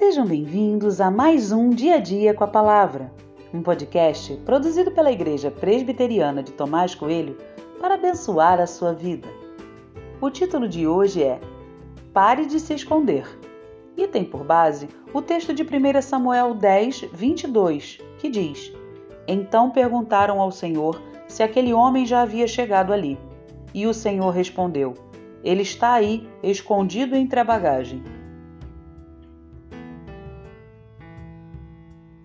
Sejam bem-vindos a mais um Dia a Dia com a Palavra, um podcast produzido pela Igreja Presbiteriana de Tomás Coelho para abençoar a sua vida. O título de hoje é Pare de se esconder e tem por base o texto de 1 Samuel 10, 22, que diz: Então perguntaram ao Senhor se aquele homem já havia chegado ali. E o Senhor respondeu: Ele está aí, escondido entre a bagagem.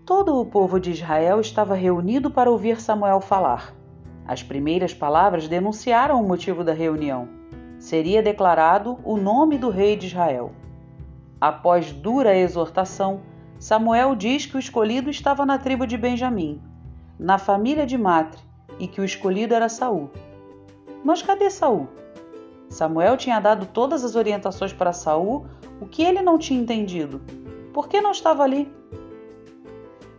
Todo o povo de Israel estava reunido para ouvir Samuel falar. As primeiras palavras denunciaram o motivo da reunião. Seria declarado o nome do rei de Israel. Após dura exortação, Samuel diz que o escolhido estava na tribo de Benjamim, na família de Matre, e que o escolhido era Saul. Mas cadê Saul? Samuel tinha dado todas as orientações para Saul, o que ele não tinha entendido. Por que não estava ali?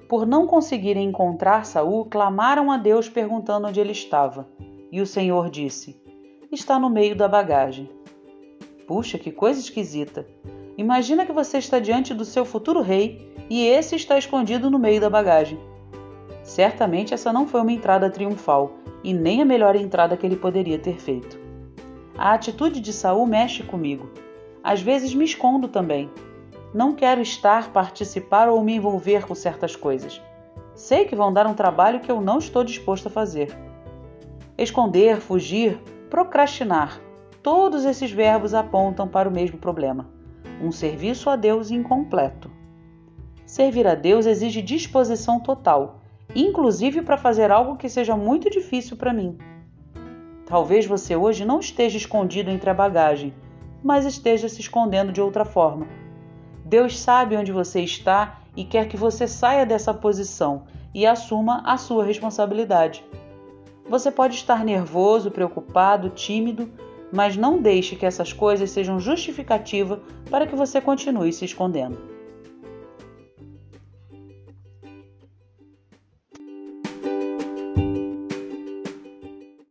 Por não conseguirem encontrar Saul, clamaram a Deus perguntando onde ele estava. E o Senhor disse: Está no meio da bagagem. Puxa, que coisa esquisita! Imagina que você está diante do seu futuro rei e esse está escondido no meio da bagagem. Certamente essa não foi uma entrada triunfal e nem a melhor entrada que ele poderia ter feito. A atitude de Saul mexe comigo. Às vezes me escondo também, não quero estar, participar ou me envolver com certas coisas. Sei que vão dar um trabalho que eu não estou disposto a fazer. Esconder, fugir, procrastinar. Todos esses verbos apontam para o mesmo problema: um serviço a Deus incompleto. Servir a Deus exige disposição total, inclusive para fazer algo que seja muito difícil para mim. Talvez você hoje não esteja escondido entre a bagagem, mas esteja se escondendo de outra forma Deus sabe onde você está e quer que você saia dessa posição e assuma a sua responsabilidade. Você pode estar nervoso, preocupado, tímido, mas não deixe que essas coisas sejam justificativa para que você continue se escondendo.